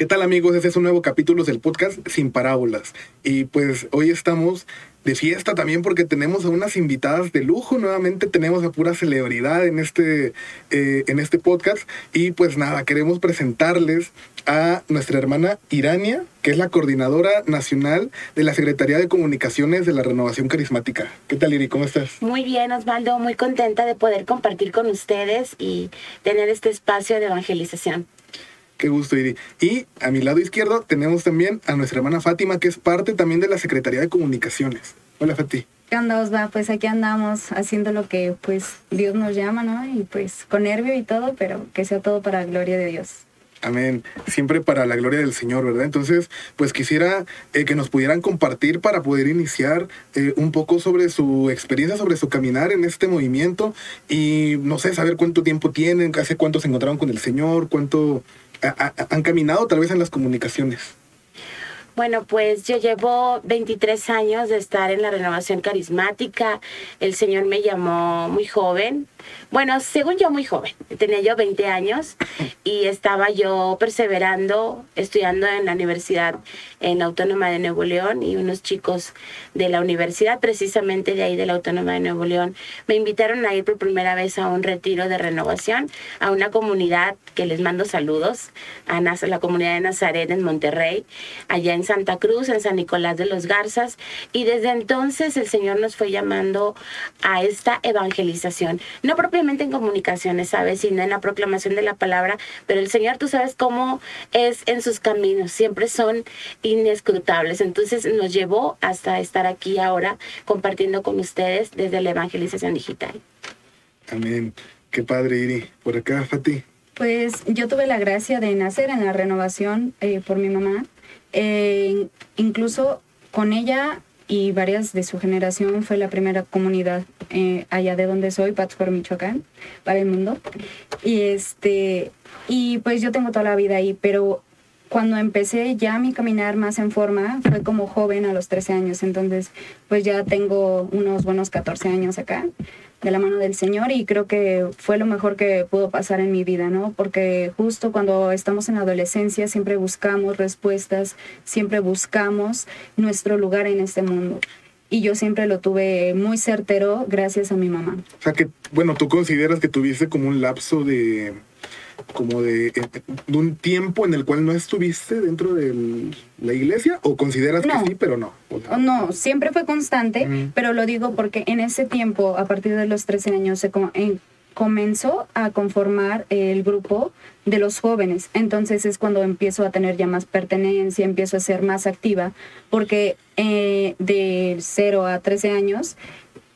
¿Qué tal amigos? Este es un nuevo capítulo del podcast Sin Parábolas. Y pues hoy estamos de fiesta también porque tenemos a unas invitadas de lujo. Nuevamente tenemos a pura celebridad en este, eh, en este podcast. Y pues nada, queremos presentarles a nuestra hermana Irania, que es la coordinadora nacional de la Secretaría de Comunicaciones de la Renovación Carismática. ¿Qué tal, Iri? ¿Cómo estás? Muy bien, Osvaldo. Muy contenta de poder compartir con ustedes y tener este espacio de evangelización. Qué gusto, Iri. Y a mi lado izquierdo tenemos también a nuestra hermana Fátima, que es parte también de la Secretaría de Comunicaciones. Hola, Fati. ¿Qué onda, Osva? Pues aquí andamos haciendo lo que pues Dios nos llama, ¿no? Y pues con nervio y todo, pero que sea todo para la gloria de Dios. Amén. Siempre para la gloria del Señor, ¿verdad? Entonces, pues quisiera eh, que nos pudieran compartir para poder iniciar eh, un poco sobre su experiencia, sobre su caminar en este movimiento y, no sé, saber cuánto tiempo tienen, hace cuánto se encontraron con el Señor, cuánto han caminado tal vez en las comunicaciones. Bueno, pues yo llevo 23 años de estar en la renovación carismática. El Señor me llamó muy joven, bueno, según yo muy joven, tenía yo 20 años y estaba yo perseverando, estudiando en la universidad en Autónoma de Nuevo León y unos chicos de la universidad, precisamente de ahí de la Autónoma de Nuevo León, me invitaron a ir por primera vez a un retiro de renovación a una comunidad que les mando saludos, a la comunidad de Nazaret en Monterrey, allá en Santa Cruz, en San Nicolás de los Garzas, y desde entonces el Señor nos fue llamando a esta evangelización propiamente en comunicaciones, ¿sabes? Sino en la proclamación de la palabra, pero el Señor, tú sabes cómo es en sus caminos, siempre son inescrutables. Entonces nos llevó hasta estar aquí ahora compartiendo con ustedes desde la evangelización digital. Amén. Qué padre, Iri. Por acá, Fati. Pues yo tuve la gracia de nacer en la renovación eh, por mi mamá. Eh, incluso con ella y varias de su generación fue la primera comunidad eh, allá de donde soy, Pátzcuaro, Michoacán, para el mundo. Y este y pues yo tengo toda la vida ahí, pero cuando empecé ya mi caminar más en forma fue como joven a los 13 años, entonces pues ya tengo unos buenos 14 años acá de la mano del Señor y creo que fue lo mejor que pudo pasar en mi vida, ¿no? Porque justo cuando estamos en adolescencia siempre buscamos respuestas, siempre buscamos nuestro lugar en este mundo. Y yo siempre lo tuve muy certero gracias a mi mamá. O sea que, bueno, tú consideras que tuviste como un lapso de, como de, un tiempo en el cual no estuviste dentro de la iglesia o consideras que sí, pero no? No, siempre fue constante, pero lo digo porque en ese tiempo, a partir de los 13 años, se comenzó a conformar el grupo de los jóvenes. Entonces es cuando empiezo a tener ya más pertenencia, empiezo a ser más activa, porque eh, de 0 a 13 años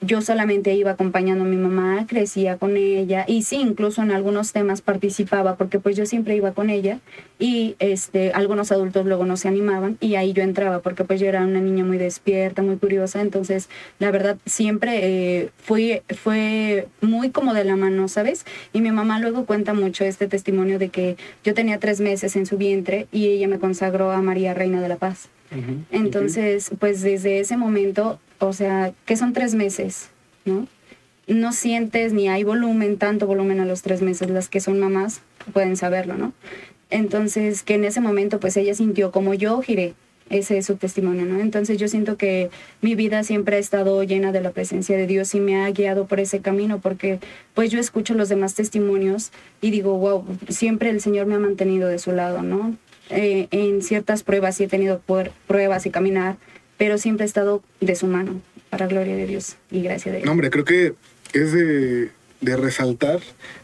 yo solamente iba acompañando a mi mamá, crecía con ella y sí, incluso en algunos temas participaba porque pues yo siempre iba con ella y este, algunos adultos luego no se animaban y ahí yo entraba porque pues yo era una niña muy despierta, muy curiosa, entonces la verdad siempre eh, fui, fue muy como de la mano, ¿sabes? Y mi mamá luego cuenta mucho este testimonio de que yo tenía tres meses en su vientre y ella me consagró a María Reina de la Paz. Entonces, pues desde ese momento o sea, que son tres meses, ¿no? No sientes ni hay volumen, tanto volumen a los tres meses, las que son mamás pueden saberlo, ¿no? Entonces, que en ese momento, pues ella sintió como yo giré, ese es su testimonio, ¿no? Entonces yo siento que mi vida siempre ha estado llena de la presencia de Dios y me ha guiado por ese camino porque pues yo escucho los demás testimonios y digo, wow, siempre el Señor me ha mantenido de su lado, ¿no? Eh, en ciertas pruebas sí he tenido pruebas y caminar, pero siempre ha estado de su mano, para gloria de Dios y gracia de Dios. No, hombre, creo que es de, resaltar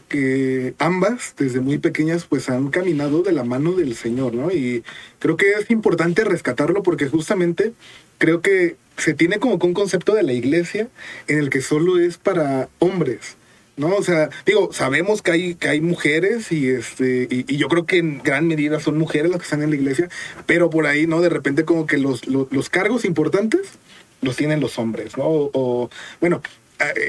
que ambas, desde muy pequeñas, pues han caminado de la mano del Señor, ¿no? Y creo que es importante rescatarlo porque justamente creo que se tiene como un concepto de la iglesia en el que solo es para hombres. ¿No? O sea, digo, sabemos que hay, que hay mujeres y, este, y, yo creo que en gran medida son mujeres las que están en la iglesia, pero por ahí, ¿no? De repente como que los, los, cargos importantes los tienen los hombres, ¿no? O, bueno,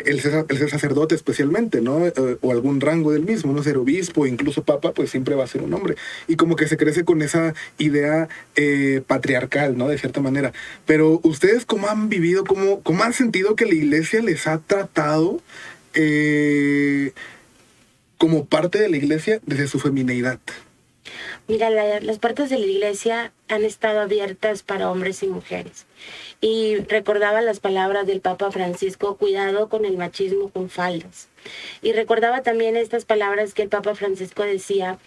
el ser, sacerdote especialmente, ¿no? Eh, o algún rango del mismo, ¿no? Ser obispo, incluso papa, pues siempre va a ser un hombre. Y como que se crece con esa idea eh, patriarcal, ¿no? De cierta manera. Pero ustedes, ¿cómo han vivido, cómo, cómo han sentido que la iglesia les ha tratado eh, como parte de la iglesia desde su femineidad. Mira, las puertas de la iglesia han estado abiertas para hombres y mujeres. Y recordaba las palabras del Papa Francisco, cuidado con el machismo con faldas. Y recordaba también estas palabras que el Papa Francisco decía,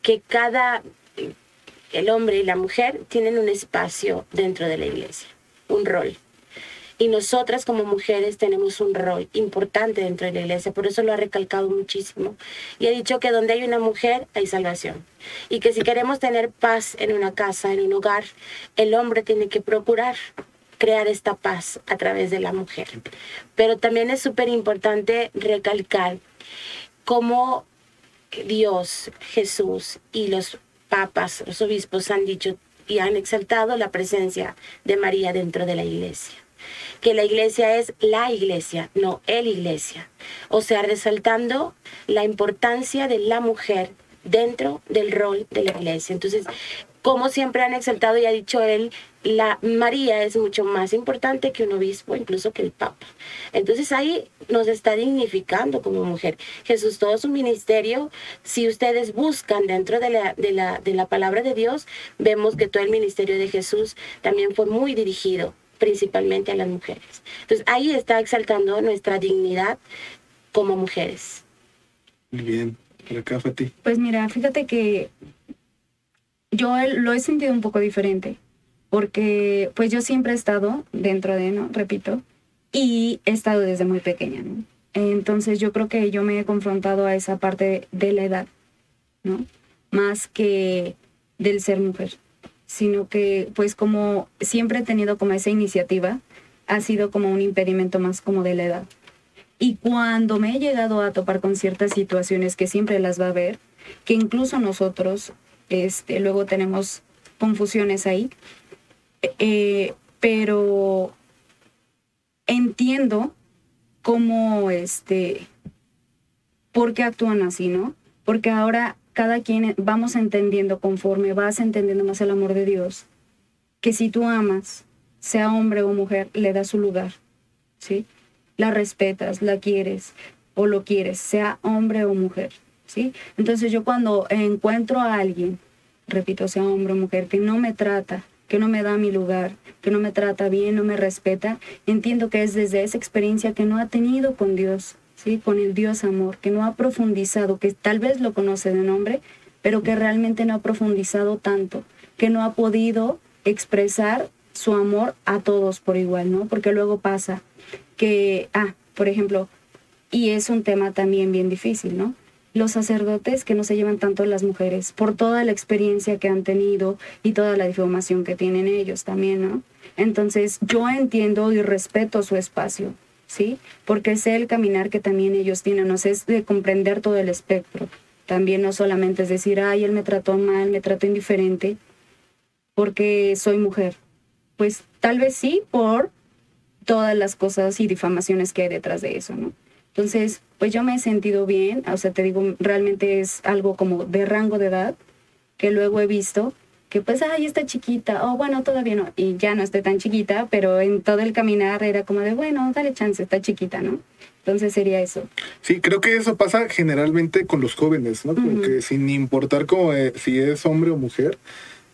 que cada, el hombre y la mujer tienen un espacio dentro de la iglesia, un rol. Y nosotras como mujeres tenemos un rol importante dentro de la iglesia, por eso lo ha recalcado muchísimo. Y ha dicho que donde hay una mujer hay salvación. Y que si queremos tener paz en una casa, en un hogar, el hombre tiene que procurar crear esta paz a través de la mujer. Pero también es súper importante recalcar cómo Dios, Jesús y los papas, los obispos han dicho y han exaltado la presencia de María dentro de la iglesia que la iglesia es la iglesia, no el iglesia. O sea, resaltando la importancia de la mujer dentro del rol de la iglesia. Entonces, como siempre han exaltado y ha dicho él, la María es mucho más importante que un obispo, incluso que el Papa. Entonces ahí nos está dignificando como mujer. Jesús, todo su ministerio, si ustedes buscan dentro de la, de la, de la palabra de Dios, vemos que todo el ministerio de Jesús también fue muy dirigido principalmente a las mujeres. Entonces ahí está exaltando nuestra dignidad como mujeres. Muy bien, por acá, Fati. Pues mira, fíjate que yo lo he sentido un poco diferente, porque pues yo siempre he estado dentro de, ¿no? Repito, y he estado desde muy pequeña, ¿no? Entonces yo creo que yo me he confrontado a esa parte de la edad, ¿no? Más que del ser mujer sino que pues como siempre he tenido como esa iniciativa, ha sido como un impedimento más como de la edad. Y cuando me he llegado a topar con ciertas situaciones que siempre las va a ver, que incluso nosotros este, luego tenemos confusiones ahí, eh, pero entiendo cómo, este, por qué actúan así, ¿no? Porque ahora cada quien vamos entendiendo conforme vas entendiendo más el amor de Dios, que si tú amas, sea hombre o mujer, le das su lugar, ¿sí? La respetas, la quieres o lo quieres, sea hombre o mujer, ¿sí? Entonces yo cuando encuentro a alguien, repito, sea hombre o mujer, que no me trata, que no me da mi lugar, que no me trata bien, no me respeta, entiendo que es desde esa experiencia que no ha tenido con Dios, con el Dios amor, que no ha profundizado, que tal vez lo conoce de nombre, pero que realmente no ha profundizado tanto, que no ha podido expresar su amor a todos por igual, ¿no? Porque luego pasa que, ah, por ejemplo, y es un tema también bien difícil, ¿no? Los sacerdotes que no se llevan tanto las mujeres por toda la experiencia que han tenido y toda la información que tienen ellos también, ¿no? Entonces yo entiendo y respeto su espacio, ¿sí? Porque sé el caminar que también ellos tienen, no es de comprender todo el espectro. También no solamente es decir, ay, él me trató mal, me trató indiferente, porque soy mujer. Pues tal vez sí, por todas las cosas y difamaciones que hay detrás de eso, ¿no? Entonces, pues yo me he sentido bien, o sea, te digo, realmente es algo como de rango de edad que luego he visto que pues, ay, está chiquita, o bueno, todavía no, y ya no estoy tan chiquita, pero en todo el caminar era como de, bueno, dale chance, está chiquita, ¿no? Entonces sería eso. Sí, creo que eso pasa generalmente con los jóvenes, ¿no? Como que sin importar como, eh, si es hombre o mujer,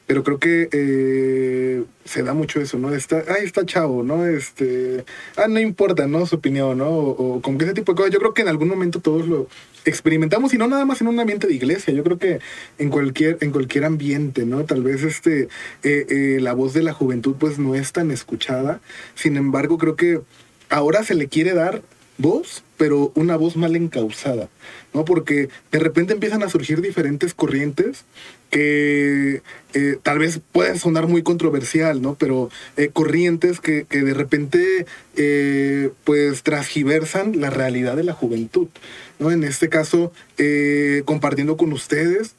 pero creo que eh, se da mucho eso, ¿no? Está, ah, está chavo, ¿no? Este, ah, no importa, ¿no? Su opinión, ¿no? O, como que ese tipo de cosas. Yo creo que en algún momento todos lo experimentamos y no nada más en un ambiente de iglesia. Yo creo que en cualquier, en cualquier ambiente, ¿no? Tal vez este, eh, eh, la voz de la juventud pues no es tan escuchada. Sin embargo, creo que ahora se le quiere dar voz, pero una voz mal encausada, ¿no? Porque de repente empiezan a surgir diferentes corrientes que eh, tal vez pueden sonar muy controversial, ¿no? Pero eh, corrientes que, que, de repente eh, pues transgiversan la realidad de la juventud, ¿no? En este caso, compartiendo con ustedes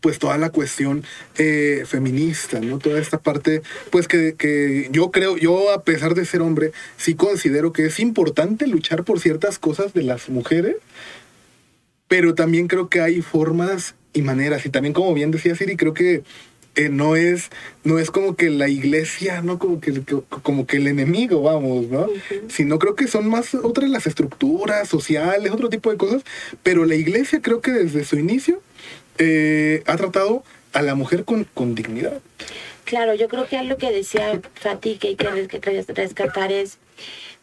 pues toda la cuestión eh, feminista, ¿no? Toda esta parte, pues que, que, yo creo, yo a pesar de ser hombre, sí considero que es importante luchar por ciertas cosas de las mujeres, pero también creo que hay formas y maneras, y también como bien decía Siri, creo que eh, no es no es como que la iglesia no como que, como que el enemigo vamos no sino creo que son más otras las estructuras sociales otro tipo de cosas pero la iglesia creo que desde su inicio eh, ha tratado a la mujer con, dignidad. Claro, yo creo que lo que decía Fati que hay que rescatar es,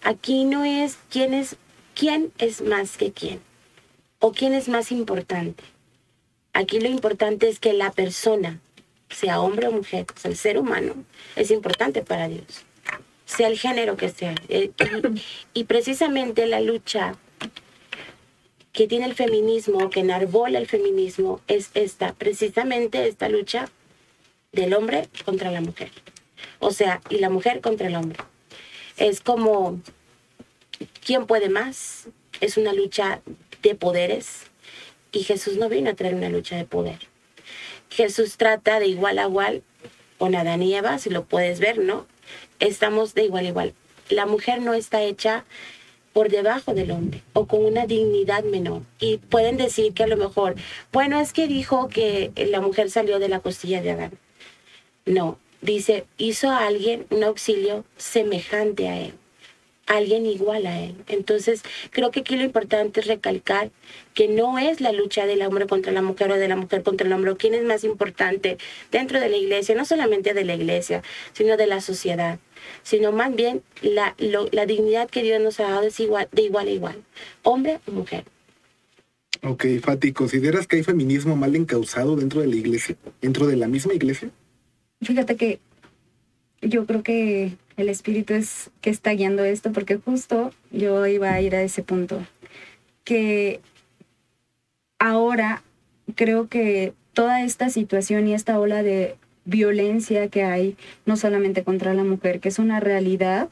aquí no es quién es, quién es más que quién, o quién es más importante. Aquí lo importante es que la persona, sea hombre o mujer, el ser humano, es importante para Dios, sea el género que sea. Eh, y precisamente la lucha que tiene el feminismo, que enarbola el feminismo, es esta, precisamente esta lucha del hombre contra la mujer. O sea, y la mujer contra el hombre. Es como, ¿quién puede más? Es una lucha de poderes. Y Jesús no vino a traer una lucha de poder. Jesús trata de igual a igual con Adán y Eva, si lo puedes ver, ¿no? Estamos de igual a igual. La mujer no está hecha por debajo del hombre o con una dignidad menor. Y pueden decir que a lo mejor, bueno, es que dijo que la mujer salió de la costilla de Adán. No, dice, hizo a alguien un auxilio semejante a él, alguien igual a él. Entonces, creo que aquí lo importante es recalcar que no es la lucha del hombre contra la mujer o de la mujer contra el hombre, quién es más importante dentro de la iglesia, no solamente de la iglesia, sino de la sociedad sino más bien la, la dignidad que Dios nos ha dado es igual, de igual a igual, hombre o mujer. Ok, Fati, ¿consideras que hay feminismo mal encausado dentro de la iglesia, dentro de la misma iglesia? Fíjate que yo creo que el espíritu es que está guiando esto, porque justo yo iba a ir a ese punto, que ahora creo que toda esta situación y esta ola de violencia que hay, no solamente contra la mujer, que es una realidad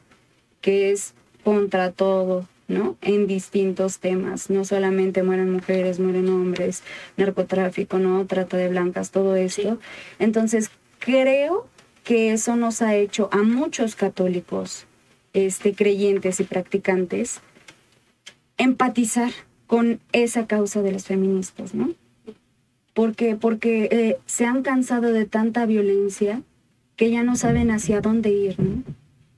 que es contra todo, ¿no? En distintos temas, no solamente mueren mujeres, mueren hombres, narcotráfico, ¿no? Trata de blancas, todo esto. Entonces, creo que eso nos ha hecho a muchos católicos, este, creyentes y practicantes, empatizar con esa causa de las feministas, ¿no? Porque, porque eh, se han cansado de tanta violencia que ya no saben hacia dónde ir, ¿no?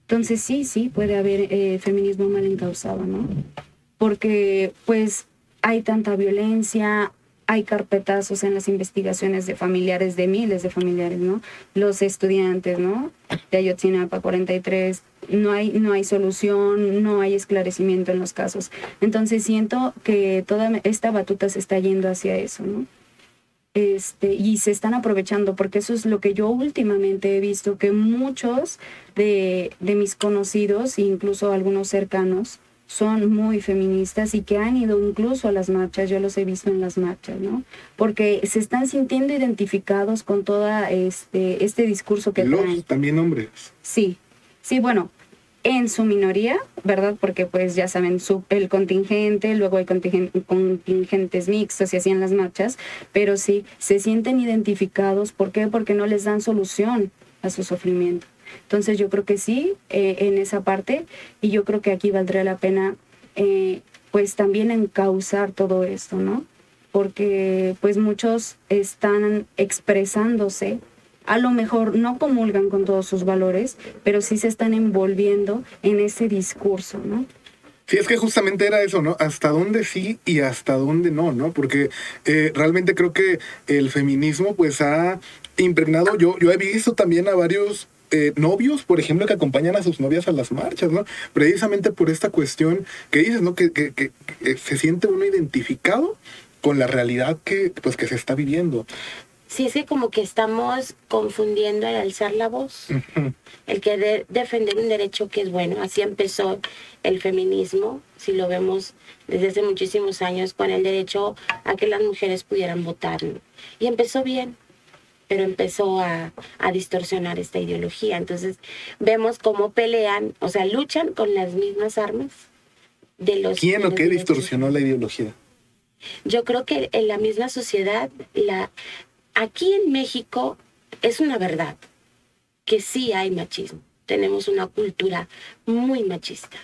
Entonces sí, sí, puede haber eh, feminismo mal encausado, ¿no? Porque pues hay tanta violencia, hay carpetazos en las investigaciones de familiares, de miles de familiares, ¿no? Los estudiantes, ¿no? De Ayotzinapa 43, no hay, no hay solución, no hay esclarecimiento en los casos. Entonces siento que toda esta batuta se está yendo hacia eso, ¿no? Este, y se están aprovechando, porque eso es lo que yo últimamente he visto, que muchos de, de mis conocidos, incluso algunos cercanos, son muy feministas y que han ido incluso a las marchas, yo los he visto en las marchas, ¿no? Porque se están sintiendo identificados con toda este, este discurso que los, también hombres. Sí, sí, bueno, en su minoría, ¿verdad? Porque pues ya saben, el contingente, luego hay contingentes mixtos y así en las marchas, pero sí, se sienten identificados. ¿Por qué? Porque no les dan solución a su sufrimiento. Entonces yo creo que sí, eh, en esa parte, y yo creo que aquí valdría la pena eh, pues también encauzar todo esto, ¿no? Porque pues muchos están expresándose a lo mejor no comulgan con todos sus valores, pero sí se están envolviendo en ese discurso, ¿no? Sí, es que justamente era eso, ¿no? Hasta dónde sí y hasta dónde no, ¿no? Porque eh, realmente creo que el feminismo pues ha impregnado, yo, yo he visto también a varios eh, novios, por ejemplo, que acompañan a sus novias a las marchas, ¿no? Precisamente por esta cuestión que dices, ¿no? Que, que, que, se siente uno identificado con la realidad que, pues, que se está viviendo. Sí, es que como que estamos confundiendo el alzar la voz, el querer defender un derecho que es bueno. Así empezó el feminismo, si lo vemos desde hace muchísimos años, con el derecho a que las mujeres pudieran votar. Y empezó bien, pero empezó a, a, distorsionar esta ideología. Entonces vemos cómo pelean, o sea, luchan con las mismas armas de los... ¿Quién o qué distorsionó la ideología? Yo creo que en la misma sociedad la, aquí en México es una verdad que sí hay machismo. Tenemos una cultura muy machista.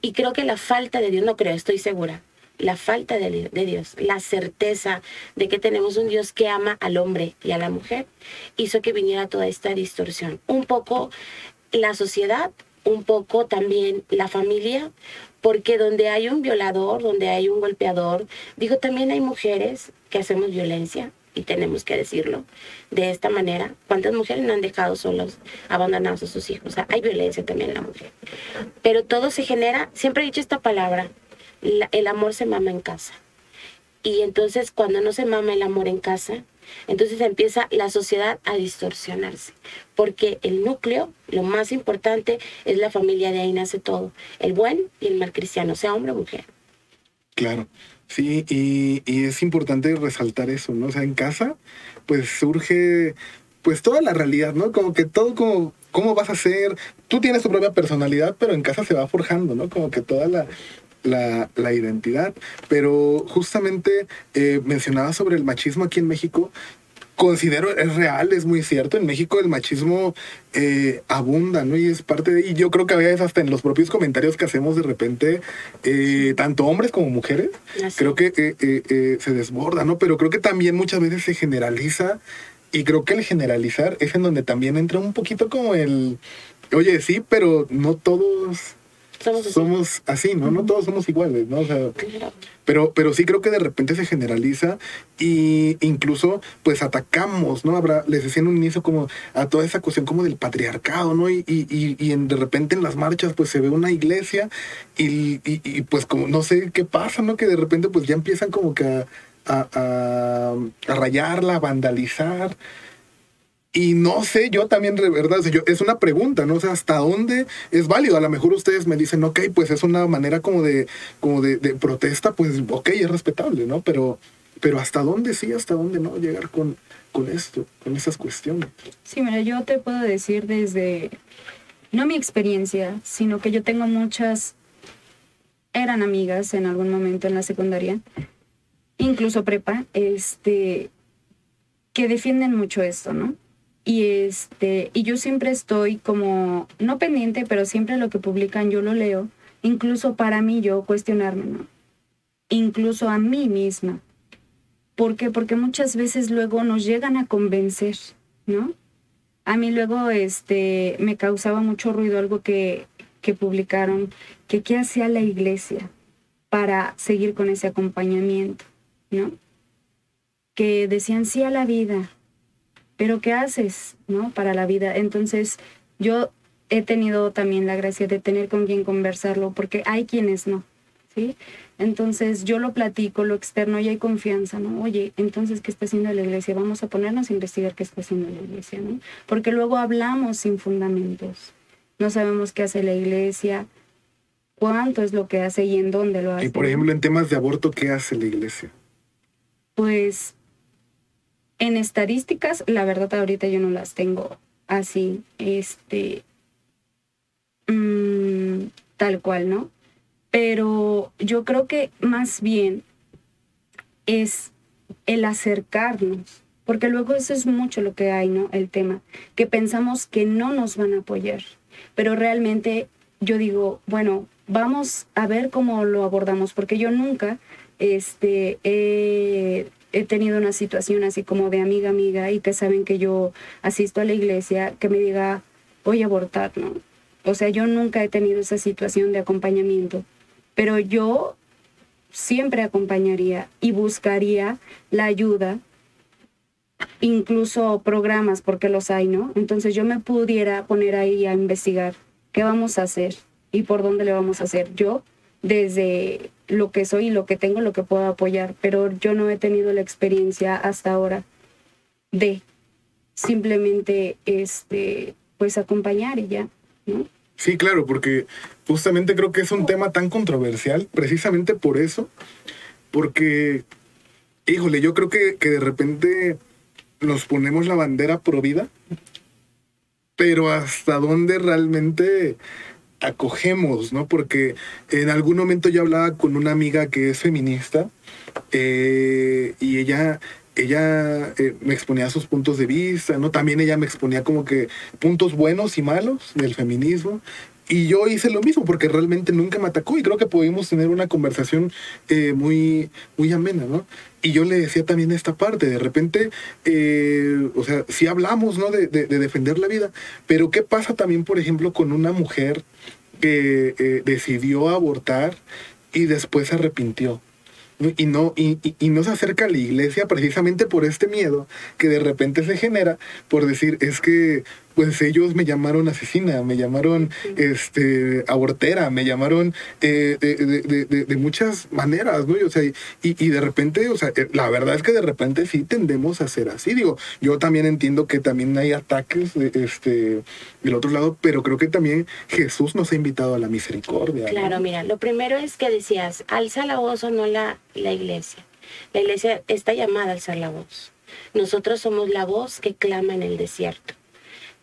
Y creo que la falta de Dios, no creo, estoy segura, la falta de, Dios, la certeza de que tenemos un Dios que ama al hombre y a la mujer, hizo que viniera toda esta distorsión. Un poco la sociedad, un poco también la familia, porque donde hay un violador, donde hay un golpeador, digo, también hay mujeres que hacemos violencia, y tenemos que decirlo de esta manera. ¿Cuántas mujeres no han dejado solos, abandonados a sus hijos? O sea, hay violencia también en la mujer. Pero todo se genera, siempre he dicho esta palabra, el amor se mama en casa. Y entonces cuando no se mama el amor en casa, entonces empieza la sociedad a distorsionarse, porque el núcleo, lo más importante, es la familia, de ahí nace todo, el buen y el mal cristiano, sea hombre o mujer. Claro. Sí, y, y, es importante resaltar eso, ¿no? O sea, en casa, pues surge, pues toda la realidad, ¿no? Como que todo como, ¿cómo vas a ser? Tú tienes tu propia personalidad, pero en casa se va forjando, ¿no? Como que toda la, la, la identidad. Pero justamente eh, sobre el machismo aquí en México considero es real, es muy cierto. En México el machismo eh, abunda, ¿no? Y es parte de. Y yo creo que a veces hasta en los propios comentarios que hacemos de repente, eh, tanto hombres como mujeres, creo que eh, se desborda, ¿no? Pero creo que también muchas veces se generaliza. Y creo que el generalizar es en donde también entra un poquito como el. Oye, sí, pero no todos somos así, ¿no? No todos somos iguales, ¿no? O sea, pero, pero sí creo que de repente se generaliza y incluso pues atacamos, ¿no? Habrá, les decía en un inicio como a toda esa cuestión como del patriarcado, ¿no? Y, y, y de repente en las marchas pues se ve una iglesia y, y, pues como no sé qué pasa, ¿no? Que de repente pues ya empiezan como que a, a, a, a rayarla, a vandalizar. Y no sé, yo también, de verdad, es una pregunta, ¿no? sé hasta dónde es válido. A lo mejor ustedes me dicen, ok, pues es una manera como de, como de, protesta, pues ok, es respetable, ¿no? Pero, pero hasta dónde sí, hasta dónde no llegar con, con esto, con esas cuestiones. Sí, mira, yo te puedo decir desde, no mi experiencia, sino que yo tengo muchas, eran amigas en algún momento en la secundaria, incluso prepa, este, que defienden mucho esto, ¿no? Y este, y yo siempre estoy como, no pendiente, pero siempre lo que publican yo lo leo, incluso para mí yo cuestionarme, ¿no? Incluso a mí misma. ¿Por qué? Porque muchas veces luego nos llegan a convencer, ¿no? A mí luego este, me causaba mucho ruido algo que, que publicaron, que qué hacía la iglesia para seguir con ese acompañamiento, ¿no? Que decían sí a la vida, pero ¿qué haces, no? Para la vida. Entonces, yo he tenido también la gracia de tener con quien conversarlo, porque hay quienes no, ¿sí? Entonces, yo lo platico, lo externo, y hay confianza, ¿no? Oye, entonces, ¿qué está haciendo la iglesia? Vamos a ponernos a investigar qué está haciendo la iglesia, ¿no? Porque luego hablamos sin fundamentos. No sabemos qué hace la iglesia, cuánto es lo que hace y en dónde lo hace. Y por ejemplo, en temas de aborto, ¿qué hace la iglesia? Pues en estadísticas, la verdad ahorita yo no las tengo así, este, mm, tal cual, ¿no? Pero yo creo que más bien es el acercarnos, porque luego eso es mucho lo que hay, ¿no? El tema, que pensamos que no nos van a apoyar, pero realmente yo digo, bueno, vamos a ver cómo lo abordamos, porque yo nunca este, he he tenido una situación así como de amiga amiga y que saben que yo asisto a la iglesia, que me diga, voy a abortar, ¿no? O sea, yo nunca he tenido esa situación de acompañamiento, pero yo siempre acompañaría y buscaría la ayuda, incluso programas, porque los hay, ¿no? Entonces yo me pudiera poner ahí a investigar qué vamos a hacer y por dónde le vamos a hacer. Yo, desde lo que soy lo que tengo, lo que puedo apoyar, pero yo no he tenido la experiencia hasta ahora de simplemente este pues acompañar y ya, ¿no? Sí, claro, porque justamente creo que es un tema tan controversial, precisamente por eso, porque, híjole, yo creo que, que de repente nos ponemos la bandera pro vida, pero hasta dónde realmente acogemos, ¿no? Porque en algún momento yo hablaba con una amiga que es feminista eh, y ella, ella eh, me exponía sus puntos de vista, ¿no? También ella me exponía como que puntos buenos y malos del feminismo. Y yo hice lo mismo porque realmente nunca me atacó y creo que pudimos tener una conversación eh, muy, muy amena, ¿no? Y yo le decía también esta parte, de repente, o sea, si hablamos, ¿no? De, de, defender la vida, pero ¿qué pasa también, por ejemplo, con una mujer que eh, decidió abortar y después se arrepintió. y no, y, no se acerca a la iglesia precisamente por este miedo que de repente se genera por decir, es que pues ellos me llamaron asesina, me llamaron este, abortera, me llamaron eh, de, muchas maneras, ¿no? O sea, y, y, de repente, o sea, eh, la verdad es que de repente sí tendemos a ser así. Digo, yo también entiendo que también hay ataques este, del otro lado, pero creo que también Jesús nos ha invitado a la misericordia. Claro, mira, lo primero es que decías, alza la voz o no la, la iglesia. La iglesia está llamada a alzar la voz. Nosotros somos la voz que clama en el desierto.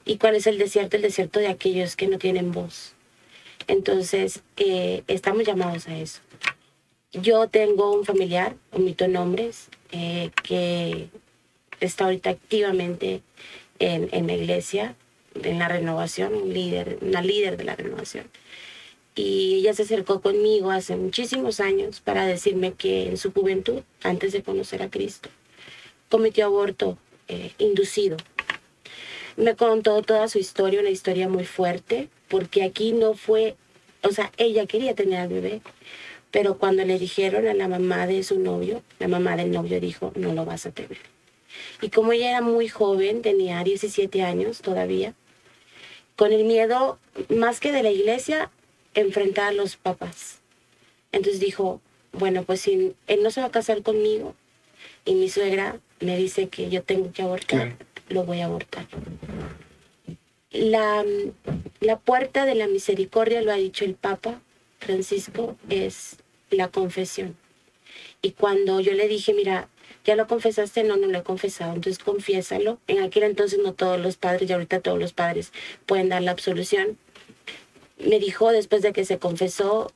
¿Y cuál es el desierto? El desierto de aquellos que no tienen voz. Entonces, eh, estamos llamados a eso. Yo tengo un familiar, omito nombres, eh, que está ahorita activamente en, en, la iglesia, en la renovación, un líder, una líder de la renovación. Y ella se acercó conmigo hace muchísimos años para decirme que en su juventud, antes de conocer a Cristo, cometió aborto eh, inducido me contó toda su historia, una historia muy fuerte, porque aquí no fue, o sea, ella quería tener al bebé, pero cuando le dijeron a la mamá de su novio, la mamá del novio dijo, no lo vas a tener. Y como ella era muy joven, tenía 17 años todavía, con el miedo más que de la iglesia, enfrentar a los papás. Entonces dijo, bueno, pues él no se va a casar conmigo y mi suegra me dice que yo tengo que abortar, lo voy a abortar. La, la puerta de la misericordia, lo ha dicho el Papa Francisco, es la confesión. Y cuando yo le dije, mira, ¿ya lo confesaste? No, no lo he confesado, entonces confiésalo. En aquel entonces no todos los padres, y ahorita todos los padres pueden dar la absolución. Me dijo después de que se confesó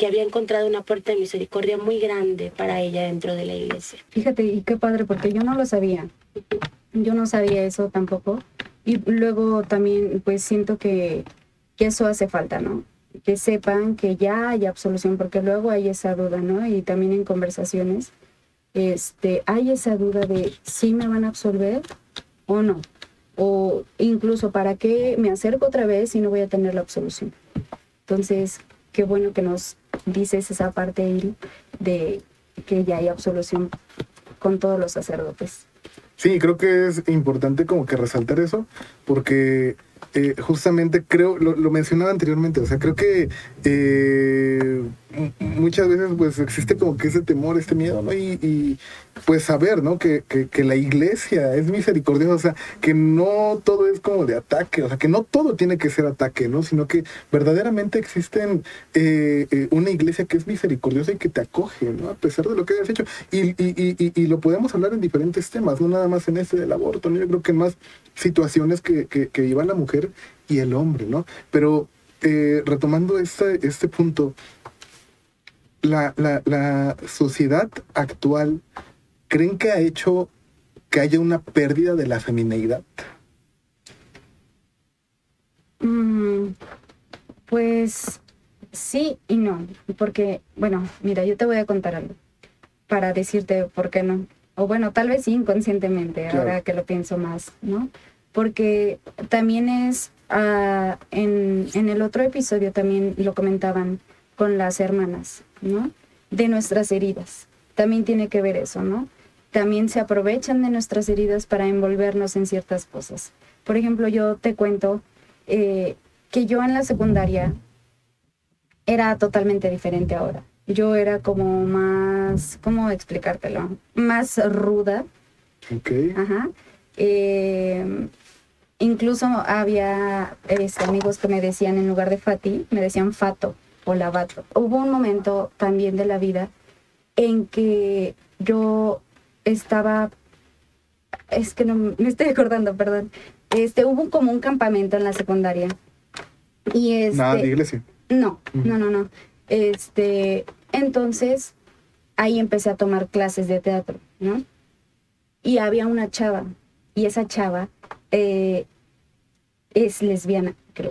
que había encontrado una puerta de misericordia muy grande para ella dentro de la iglesia. Fíjate, y qué padre, porque yo no lo sabía. Yo no sabía eso tampoco. Y luego también pues siento que, que eso hace falta, ¿no? Que sepan que ya hay absolución, porque luego hay esa duda, ¿no? Y también en conversaciones, este, hay esa duda de si me van a absolver o no. O incluso, ¿para qué me acerco otra vez si no voy a tener la absolución? Entonces, qué bueno que nos dices esa parte, de que ya hay absolución con todos los sacerdotes. Sí, creo que es importante como que resaltar eso, porque eh, justamente creo, lo, mencionaba anteriormente, o sea, creo que eh, muchas veces pues existe como que ese temor, este miedo, ¿no? Y, pues saber, ¿no? Que, que, la iglesia es misericordiosa, o sea, que no todo es como de ataque, o sea, que no todo tiene que ser ataque, ¿no? Sino que verdaderamente existen eh, una iglesia que es misericordiosa y que te acoge, ¿no? A pesar de lo que hayas hecho. Y, y, y, lo podemos hablar en diferentes temas, no nada más en este del aborto, ¿no? Yo creo que más situaciones que, que, que iba la mujer y el hombre, ¿no? Pero eh, retomando este, este punto, la, la, la, sociedad actual, ¿creen que ha hecho que haya una pérdida de la femineidad? Mm, pues sí y no, porque, bueno, mira, yo te voy a contar algo para decirte por qué no. O bueno, tal vez sí inconscientemente, ahora que lo pienso más, ¿no? Porque también es, uh, en, en el otro episodio también lo comentaban con las hermanas, ¿no? De nuestras heridas. También tiene que ver eso, ¿no? También se aprovechan de nuestras heridas para envolvernos en ciertas cosas. Por ejemplo, yo te cuento eh, que yo en la secundaria era totalmente diferente ahora. Yo era como más, ¿cómo explicártelo? Más ruda. Ok. Ajá. Eh, incluso había este, amigos que me decían, en lugar de Fati, me decían Fato o Lavato. Hubo un momento también de la vida en que yo estaba, es que no me estoy acordando, perdón. Este, hubo como un campamento en la secundaria. Y este, Nada de iglesia. No, no, no, no. Este, entonces ahí empecé a tomar clases de teatro, ¿no? Y había una chava, y esa chava eh, es lesbiana, creo.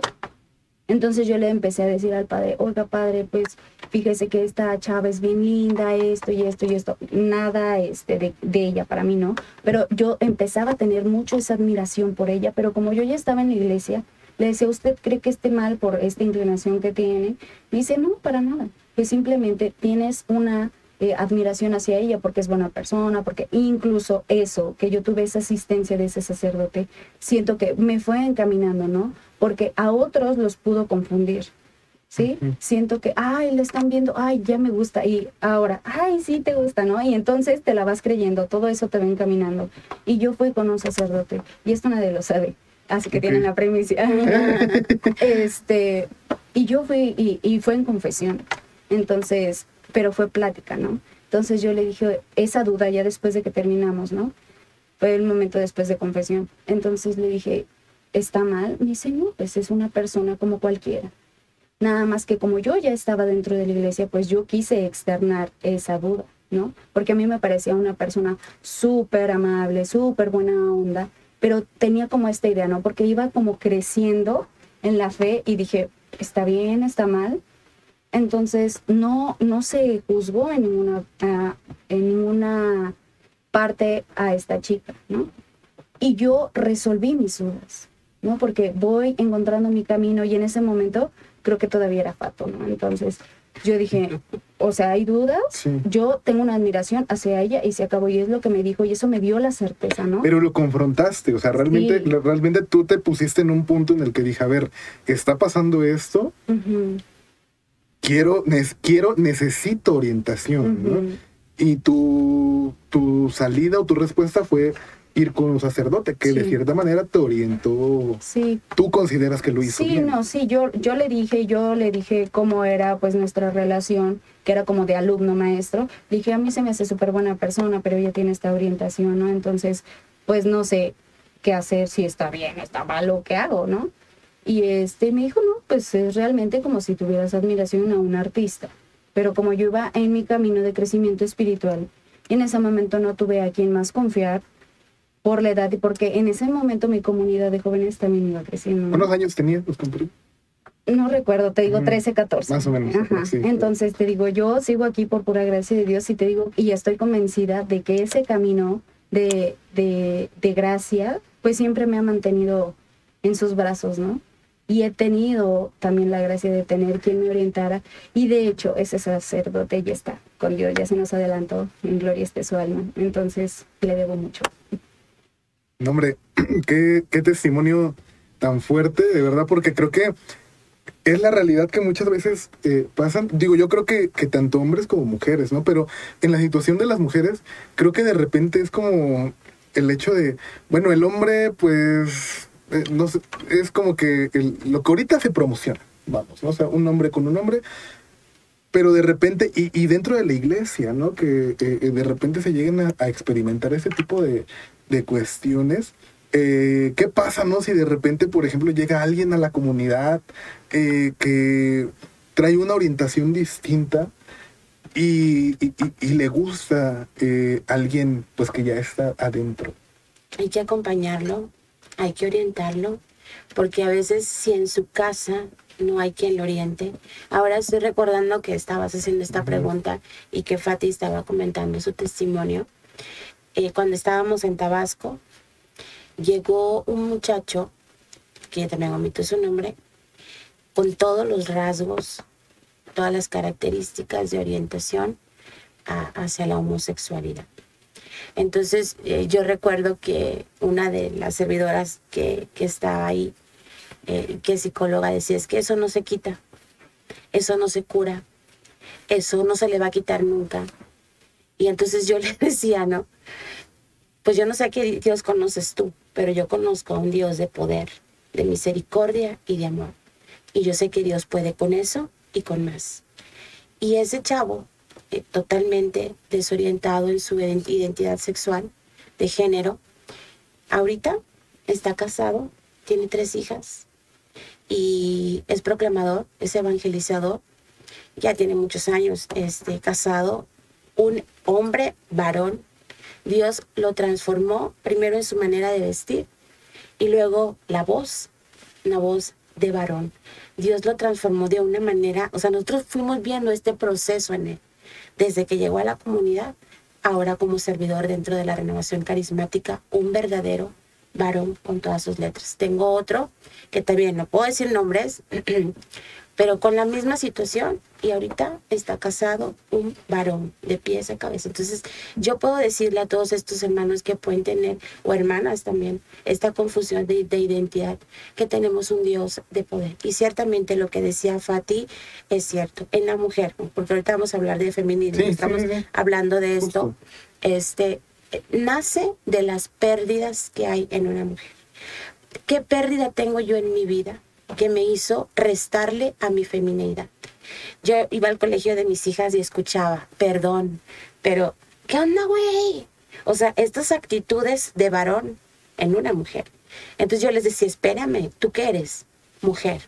Entonces yo le empecé a decir al padre, oiga padre, pues fíjese que esta chava es bien linda, esto y esto y esto. Nada este, de, ella para mí, ¿no? Pero yo empezaba a tener mucho esa admiración por ella, pero como yo ya estaba en la iglesia, le decía, ¿usted cree que esté mal por esta inclinación que tiene? Dice, no, para nada. Pues simplemente tienes una eh, admiración hacia ella porque es buena persona, porque incluso eso, que yo tuve esa asistencia de ese sacerdote, siento que me fue encaminando, ¿no? Porque a otros los pudo confundir. ¿Sí? Siento que, ay, le están viendo, ay, ya me gusta, y ahora, ay, sí te gusta, ¿no? Y entonces te la vas creyendo, todo eso te va encaminando. Y yo fui con un sacerdote, y esto nadie lo sabe, así que tienen la premisa. este, y yo fui, y, y fue en confesión. Entonces, pero fue plática, ¿no? Entonces yo le dije esa duda ya después de que terminamos, ¿no? Fue el momento después de confesión. Entonces le dije, ¿está mal? Me dice, no, pues es una persona como cualquiera. Nada más que como yo ya estaba dentro de la iglesia, pues yo quise externar esa duda, ¿no? Porque a mí me parecía una persona súper amable, súper buena onda, pero tenía como esta idea, ¿no? Porque iba como creciendo en la fe y dije, ¿está bien? ¿Está mal? Entonces, no, no se juzgó en ninguna, en ninguna parte a esta chica, ¿no? Y yo resolví mis dudas, ¿no? Porque voy encontrando mi camino y en ese momento creo que todavía era fato, ¿no? Entonces, yo dije, o sea, hay dudas, yo tengo una admiración hacia ella y se acabó y es lo que me dijo y eso me dio la certeza, ¿no? Pero lo confrontaste, o sea, realmente, realmente tú te pusiste en un punto en el que dije, a ver, está pasando esto, quiero, quiero, necesito orientación, ¿no? Y tu, tu salida o tu respuesta fue ir con un sacerdote que de cierta manera te orientó. Sí. ¿Tú consideras que lo hizo sí, no, sí, yo, yo le dije, yo le dije cómo era pues nuestra relación, que era como de alumno maestro. dije, a mí se me hace súper buena persona, pero ella tiene esta orientación, ¿no? Entonces, pues no sé qué hacer, si está bien, está mal o qué hago, ¿no? Y este me dijo, no, pues es realmente como si tuvieras admiración a un artista. Pero como yo iba en mi camino de crecimiento espiritual, en ese momento no tuve a quien más confiar por la edad y porque en ese momento mi comunidad de jóvenes también iba creciendo. ¿Cuántos años tenías los No recuerdo, te digo 13, 14. Más o menos. Entonces te digo, yo sigo aquí por pura gracia de Dios y te digo, y estoy convencida de que ese camino de, de, de gracia, pues siempre me ha mantenido en sus brazos, ¿no? Y he tenido también la gracia de tener quien me orientara y de hecho ese sacerdote ya está con Dios, ya se nos adelantó, en gloria esté su alma, entonces le debo mucho. No, hombre, qué, testimonio tan fuerte, de verdad, porque creo que es la realidad que muchas veces eh, pasan. Digo, yo creo que, que, tanto hombres como mujeres, ¿no? Pero en la situación de las mujeres, creo que de repente es como el hecho de, bueno, el hombre pues eh, no es como que lo que ahorita se promociona, vamos, ¿no? O sea, un hombre con un hombre, pero de repente, y, dentro de la iglesia, ¿no? Que eh, de repente se lleguen a, experimentar ese tipo de, cuestiones. Eh, ¿Qué pasa, no? Si de repente, por ejemplo, llega alguien a la comunidad que trae una orientación distinta y, y le gusta alguien, pues que ya está adentro. Hay que acompañarlo, hay que orientarlo, porque a veces si en su casa no hay quien lo oriente. Ahora estoy recordando que estabas haciendo esta pregunta y que Fati estaba comentando su testimonio. Eh, cuando estábamos en Tabasco, llegó un muchacho, que también omito su nombre, con todos los rasgos, todas las características de orientación hacia la homosexualidad. Entonces eh, yo recuerdo que una de las servidoras que, que estaba ahí, eh, que psicóloga, decía, es que eso no se quita, eso no se cura, eso no se le va a quitar nunca. Y entonces yo le decía, ¿no? Pues yo no sé qué Dios conoces tú, pero yo conozco a un Dios de poder, de misericordia y de amor. Y yo sé que Dios puede con eso y con más. Y ese chavo eh, totalmente desorientado en su identidad sexual, de género. Ahorita está casado, tiene tres hijas y es proclamador, es evangelizador, ya tiene muchos años este, casado, un hombre varón. Dios lo transformó primero en su manera de vestir y luego la voz, una voz de varón. Dios lo transformó de una manera, o sea, nosotros fuimos viendo este proceso en él desde que llegó a la comunidad, ahora como servidor dentro de la renovación carismática, un verdadero varón con todas sus letras. Tengo otro que también no puedo decir nombres, pero con la misma situación. Y ahorita está casado un varón de pies a cabeza. Entonces, yo puedo decirle a todos estos hermanos que pueden tener, o hermanas también, esta confusión de, de identidad, que tenemos un Dios de poder. Y ciertamente lo que decía Fati es cierto, en la mujer, porque ahorita vamos a hablar de feminismo, Sí, estamos sí, sí. hablando de esto, Justo. este, nace de las pérdidas que hay en una mujer. ¿Qué pérdida tengo yo en mi vida que me hizo restarle a mi feminidad? Yo iba al colegio de mis hijas y escuchaba, perdón, pero ¿qué onda, güey? O sea, estas actitudes de varón en una mujer. Entonces yo les decía, espérame, ¿tú qué eres? Mujer.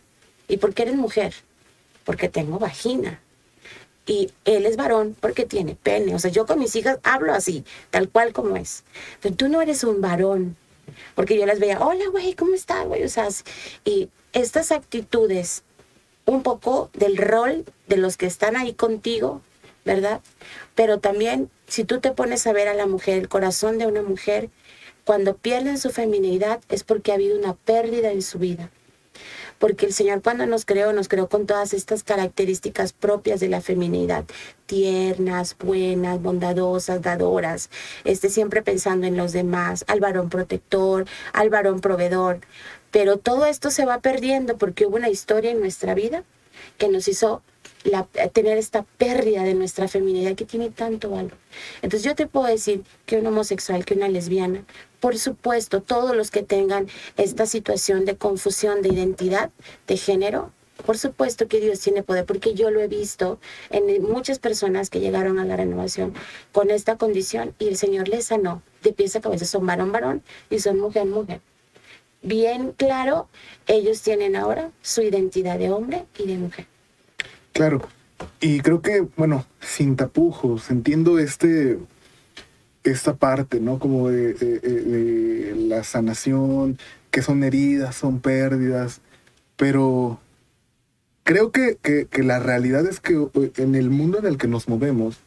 ¿Y por qué eres mujer? Porque tengo vagina. Y él es varón porque tiene pene. O sea, yo con mis hijas hablo así, tal cual como es. Pero tú no eres un varón. Porque yo las veía, hola, güey, ¿cómo estás, güey? O sea, y estas actitudes, un poco del rol de los que están ahí contigo, ¿verdad? Pero también, si tú te pones a ver a la mujer, el corazón de una mujer, cuando pierden su feminidad es porque ha habido una pérdida en su vida porque el Señor cuando nos creó, nos creó con todas estas características propias de la feminidad, tiernas, buenas, bondadosas, dadoras, este, siempre pensando en los demás, al varón protector, al varón proveedor. Pero todo esto se va perdiendo porque hubo una historia en nuestra vida que nos hizo la- tener esta pérdida de nuestra feminidad que tiene tanto valor. Entonces yo te puedo decir que un homosexual, que una lesbiana, por supuesto, todos los que tengan esta situación de confusión de identidad de género, por supuesto que Dios tiene poder, porque yo lo he visto en muchas personas que llegaron a la renovación con esta condición y el Señor les sanó de pies a cabeza. Son varón, varón y son mujer, mujer. Bien claro, ellos tienen ahora su identidad de hombre y de mujer. Claro. Y creo que, bueno, sin tapujos, entiendo este esta parte, ¿no? Como de, la sanación, que son heridas, son pérdidas, pero creo que, que- que la realidad es que eh, en el mundo en el que nos movemos,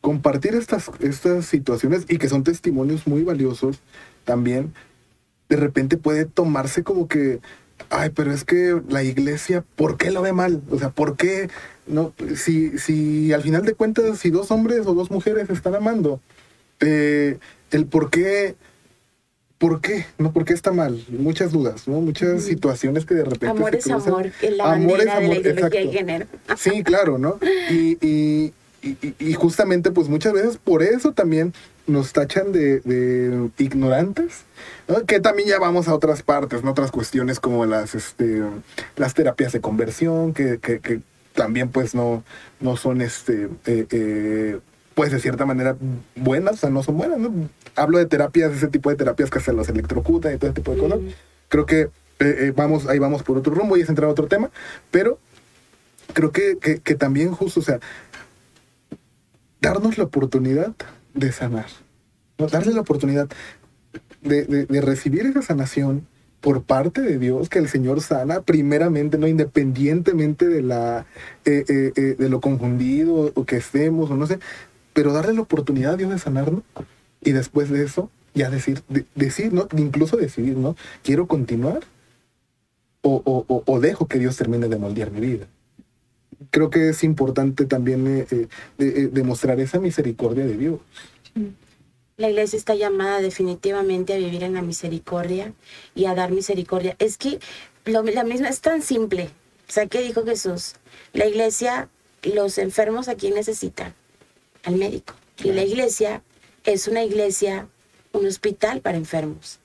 compartir estas, estas situaciones y que son testimonios muy valiosos también, de repente puede tomarse como que, ay, pero es que la iglesia, ¿por qué lo ve mal? O sea, ¿por qué? No, si, si al final de cuentas, si dos hombres o dos mujeres están amando, eh, el por qué, ¿por qué? ¿No? ¿Por qué está mal? Muchas dudas, ¿no? Muchas situaciones que de repente... Amor se es cruzan. amor, la Amor es de la amor, de género. Sí, claro, ¿no? Y, y- y- y justamente, pues muchas veces por eso también nos tachan de, de ignorantes, ¿no? que también ya vamos a otras partes, ¿no? Otras cuestiones como las, este, las terapias de conversión, que, que- que también pues no, no son, este, eh, eh, pues de cierta manera buenas, o sea, no son buenas, ¿no? Hablo de terapias, ese tipo de terapias que se los electrocutan y todo ese tipo de cosas. Mm. Creo que eh, vamos, ahí vamos por otro rumbo y es entrar a otro tema, pero creo que, que, que también justo, o sea, darnos la oportunidad de sanar, ¿no? darle la oportunidad de, de- recibir esa sanación por parte de Dios, que el Señor sana primeramente, no independientemente de la eh, eh, eh, de lo confundido o que estemos o no sé, pero darle la oportunidad a Dios de sanarnos y después de eso ya decir, de- decir, ¿no? Incluso decidir, ¿no? Quiero continuar o, o- o- o dejo que Dios termine de moldear mi vida. Creo que es importante también eh, eh, eh, demostrar esa misericordia de Dios. La iglesia está llamada definitivamente a vivir en la misericordia y a dar misericordia. Es que lo- la misma es tan simple. O sea, ¿qué dijo Jesús? La iglesia, los enfermos aquí necesitan al médico. Y la iglesia es una iglesia, un hospital para enfermos.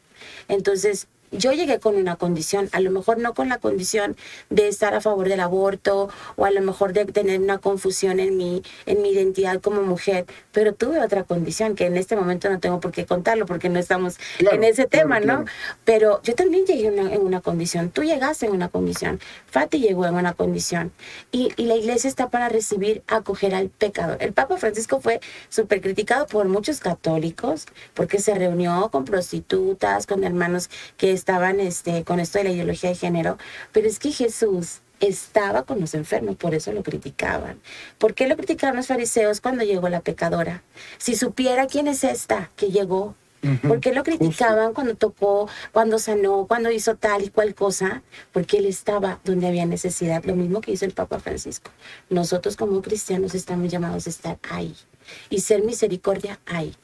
Entonces, yo llegué con una condición, a lo mejor no con la condición de estar a favor del aborto o a lo mejor de tener una confusión en mi, en mi identidad como mujer, pero tuve otra condición que en este momento no tengo por qué contarlo porque no estamos Claro, en ese claro, tema, ¿no? claro. Pero yo también llegué en una, en una condición, tú llegaste en una condición, Fati llegó en una condición y, y la iglesia está para recibir, acoger al pecador. El Papa Francisco fue súper criticado por muchos católicos porque se reunió con prostitutas, con hermanos que estaban este, con esto de la ideología de género, pero es que Jesús estaba con los enfermos, por eso lo criticaban. ¿Por qué lo criticaron los fariseos cuando llegó la pecadora? Si supiera quién es esta que llegó ¿Por qué lo criticaban cuando tocó, cuando sanó, cuando hizo tal y cual cosa? Porque él estaba donde había necesidad, lo mismo que hizo el Papa Francisco. Nosotros como cristianos estamos llamados a estar ahí y ser misericordia ahí.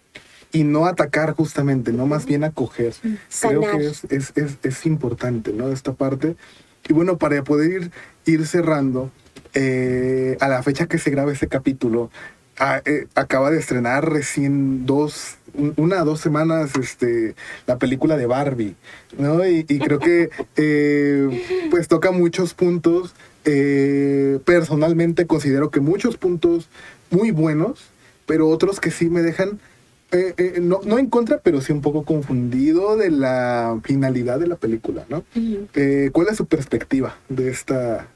Y no atacar justamente, no más bien acoger. Creo que es, es, es, es, importante, ¿no? Esta parte. Y bueno, para poder ir, ir cerrando, eh, a la fecha que se graba ese capítulo, eh, acaba de estrenar recién dos, una o dos semanas este, la película de Barbie, ¿no? Y, creo que eh, pues toca muchos puntos. Eh, personalmente considero que muchos puntos muy buenos, pero otros que sí me dejan, no, no, en contra, pero sí un poco confundido de la finalidad de la película, ¿no? ¿Cuál es su perspectiva de, esta,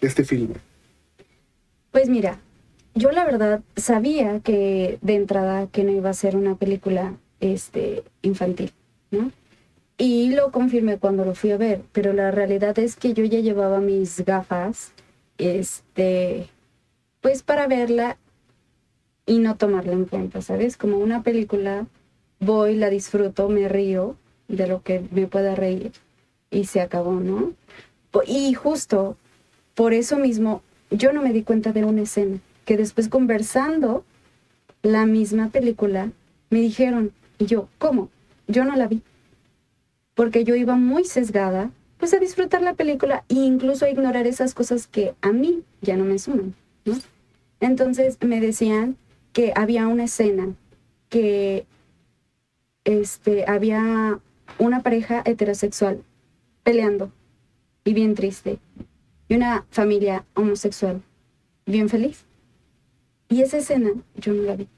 de este filme? Pues mira, yo la verdad sabía que de entrada que no iba a ser una película este, infantil, ¿no? Y lo confirmé cuando lo fui a ver, pero la realidad es que yo ya llevaba mis gafas, este, pues para verla y no tomarla en cuenta, ¿sabes? Como una película, voy, la disfruto, me río de lo que me pueda reír y se acabó, ¿no? Y justo por eso mismo yo no me di cuenta de una escena que después conversando la misma película me dijeron, y yo, ¿cómo? Yo no la vi. Porque yo iba muy sesgada, pues a disfrutar la película e incluso a ignorar esas cosas que a mí ya no me suman, ¿no? Entonces me decían que había una escena que este, había una pareja heterosexual peleando y bien triste y una familia homosexual bien feliz. Y esa escena yo no la vi.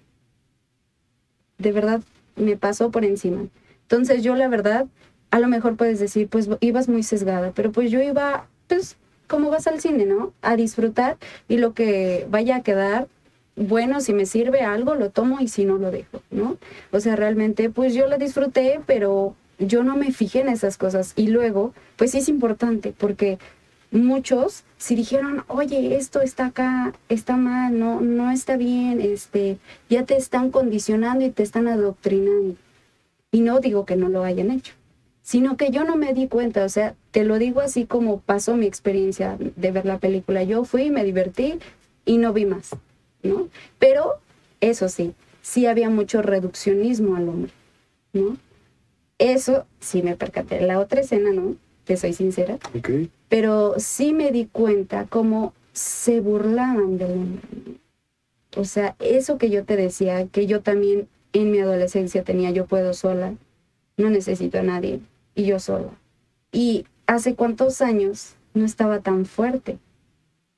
De verdad, me pasó por encima. Entonces yo la verdad, a lo mejor puedes decir, pues ibas muy sesgada, pero pues yo iba, pues como vas al cine, ¿no? A disfrutar y lo que vaya a quedar, bueno, si me sirve algo, lo tomo y si no, lo dejo, ¿no? O sea, realmente, pues yo la disfruté, pero yo no me fijé en esas cosas. Y luego, pues sí es importante, porque muchos si dijeron, oye, esto está acá, está mal, no, no está bien, este, ya te están condicionando y te están adoctrinando. Y no digo que no lo hayan hecho, sino que yo no me di cuenta, o sea, te lo digo así como pasó mi experiencia de ver la película. Yo fui, me divertí y no vi más, ¿no? Pero, eso sí, sí había mucho reduccionismo al hombre, ¿no? Eso sí me percaté. La otra escena, ¿no? Te soy sincera. Okay pero sí me di cuenta cómo se burlaban del hombre. O sea, eso que yo te decía, que yo también en mi adolescencia tenía, yo puedo sola, no necesito a nadie, y yo sola. Y hace cuántos años no estaba tan fuerte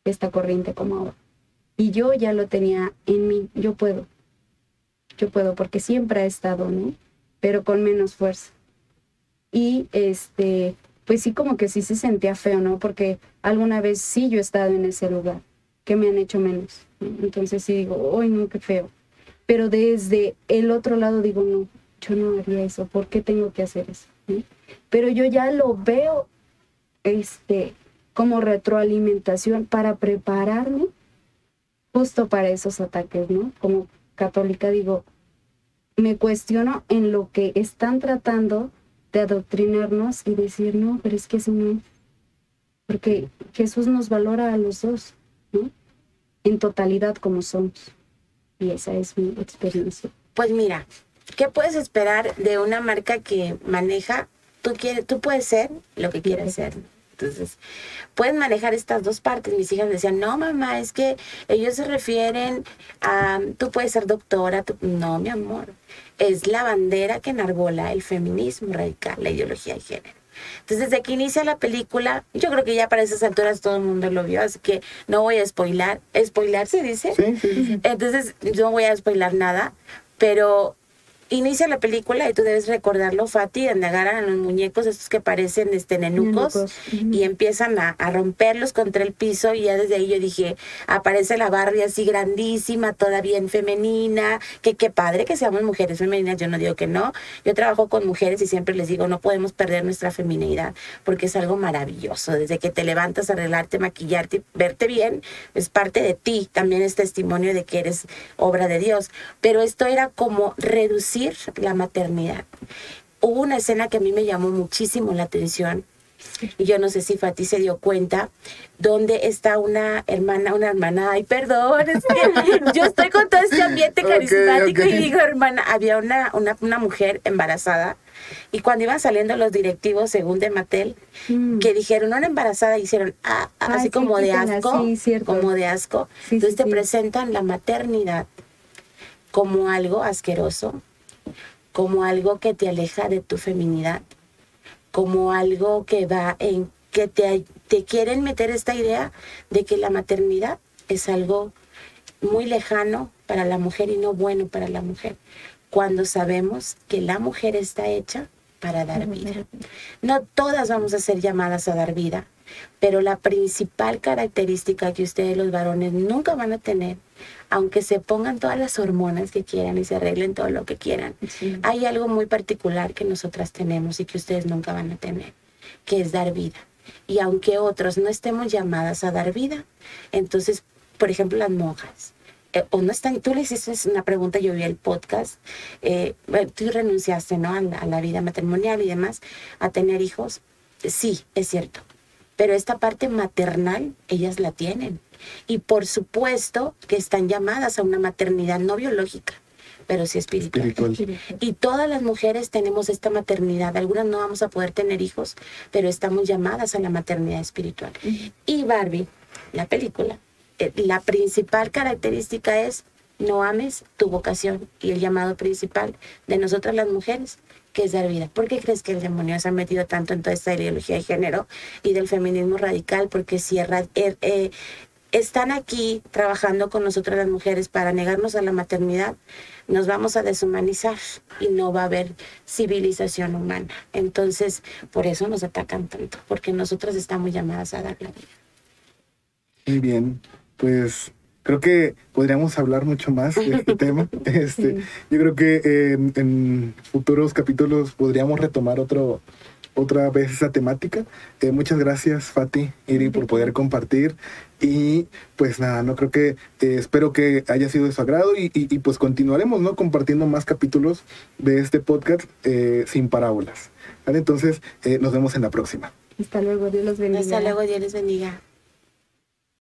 esta corriente como ahora. Y yo ya lo tenía en mí, yo puedo, yo puedo, porque siempre ha estado, ¿no? Pero con menos fuerza. Y este, pues sí como que sí se sentía feo, ¿no? Porque alguna vez sí yo he estado en ese lugar, que me han hecho menos. Entonces sí digo, ¡ay, no, qué feo! Pero desde el otro lado digo, no, yo no haría eso, ¿por qué tengo que hacer eso? Pero yo ya lo veo este, como retroalimentación para prepararme justo para esos ataques, ¿no? Como católica digo, me cuestiono en lo que están tratando de adoctrinarnos y decir, no, pero es que eso no. Porque Jesús nos valora a los dos, ¿no? En totalidad como somos. Y esa es mi experiencia. Pues mira, ¿qué puedes esperar de una marca que maneja? Tú, quieres, tú puedes ser lo que quieras ser. Entonces, puedes manejar estas dos partes. Mis hijas decían, no, mamá, es que ellos se refieren a, tú puedes ser doctora. No, mi amor, es la bandera que enarbola el feminismo radical, la ideología de género. Entonces, desde que inicia la película, yo creo que ya para esas alturas todo el mundo lo vio, así que no voy a spoilar. ¿Spoilar se dice? Sí, sí, sí. Entonces, no voy a spoilar nada, pero inicia la película y tú debes recordarlo, Fati, donde agarran a los muñecos estos que parecen este, nenucos, y empiezan a, romperlos contra el piso y ya desde ahí yo dije, aparece la Barbie así grandísima, toda bien femenina, que qué padre que seamos mujeres femeninas, yo no digo que no, yo trabajo con mujeres y siempre les digo, no podemos perder nuestra feminidad porque es algo maravilloso, desde que te levantas, arreglarte, maquillarte, verte bien, es parte de ti, también es testimonio de que eres obra de Dios, pero esto era como reducir la maternidad. Hubo una escena que a mí me llamó muchísimo la atención y yo no sé si Fati se dio cuenta, donde está una hermana, una hermana, ay, perdón, es que yo estoy con todo este ambiente carismático y digo, hermana, había una, una, una, mujer embarazada y cuando iban saliendo los directivos, según de Mattel, mm. que dijeron, una embarazada, hicieron ah, ah, así como, de asco, como de asco, entonces te presentan la maternidad como algo asqueroso, como algo que te aleja de tu feminidad como algo que va en que te, te quieren meter esta idea de que la maternidad es algo muy lejano para la mujer y no bueno para la mujer, cuando sabemos que la mujer está hecha para dar vida. No todas vamos a ser llamadas a dar vida, pero la principal característica que ustedes los varones nunca van a tener, aunque se pongan todas las hormonas que quieran y se arreglen todo lo que quieran, hay algo muy particular que nosotras tenemos y que ustedes nunca van a tener, que es dar vida. Y aunque otros no estemos llamadas a dar vida, entonces, por ejemplo, las monjas, eh, o no están, tú le hiciste una pregunta, yo vi el podcast, eh, tú renunciaste, ¿no? A a la vida matrimonial y demás, a tener hijos. Sí, es cierto, pero esta parte maternal, ellas la tienen. Y por supuesto que están llamadas a una maternidad no biológica, pero sí espiritual. Y todas las mujeres tenemos esta maternidad. Algunas no vamos a poder tener hijos, pero estamos llamadas a la maternidad espiritual. Y Barbie, la película, eh, la principal característica es no ames tu vocación y el llamado principal de nosotras las mujeres que es dar vida. ¿Por qué crees que el demonio se ha metido tanto en toda esta ideología de género y del feminismo radical? Porque si er, eh, están aquí trabajando con nosotras las mujeres para negarnos a la maternidad, nos vamos a deshumanizar y no va a haber civilización humana. Entonces, por eso nos atacan tanto, porque nosotras estamos llamadas a dar la vida. Muy bien, pues creo que podríamos hablar mucho más de este tema. Este, Yo creo que en, futuros capítulos podríamos retomar otro, otra vez esa temática. Eh, muchas gracias, Fati, Iri, por poder compartir. Y pues nada, no creo que eh, espero que haya sido de su agrado y, pues continuaremos, ¿no? Compartiendo más capítulos de este podcast eh, sin parábolas. Entonces, nos vemos en la próxima. Hasta luego, Dios los bendiga. Hasta luego, Dios les bendiga.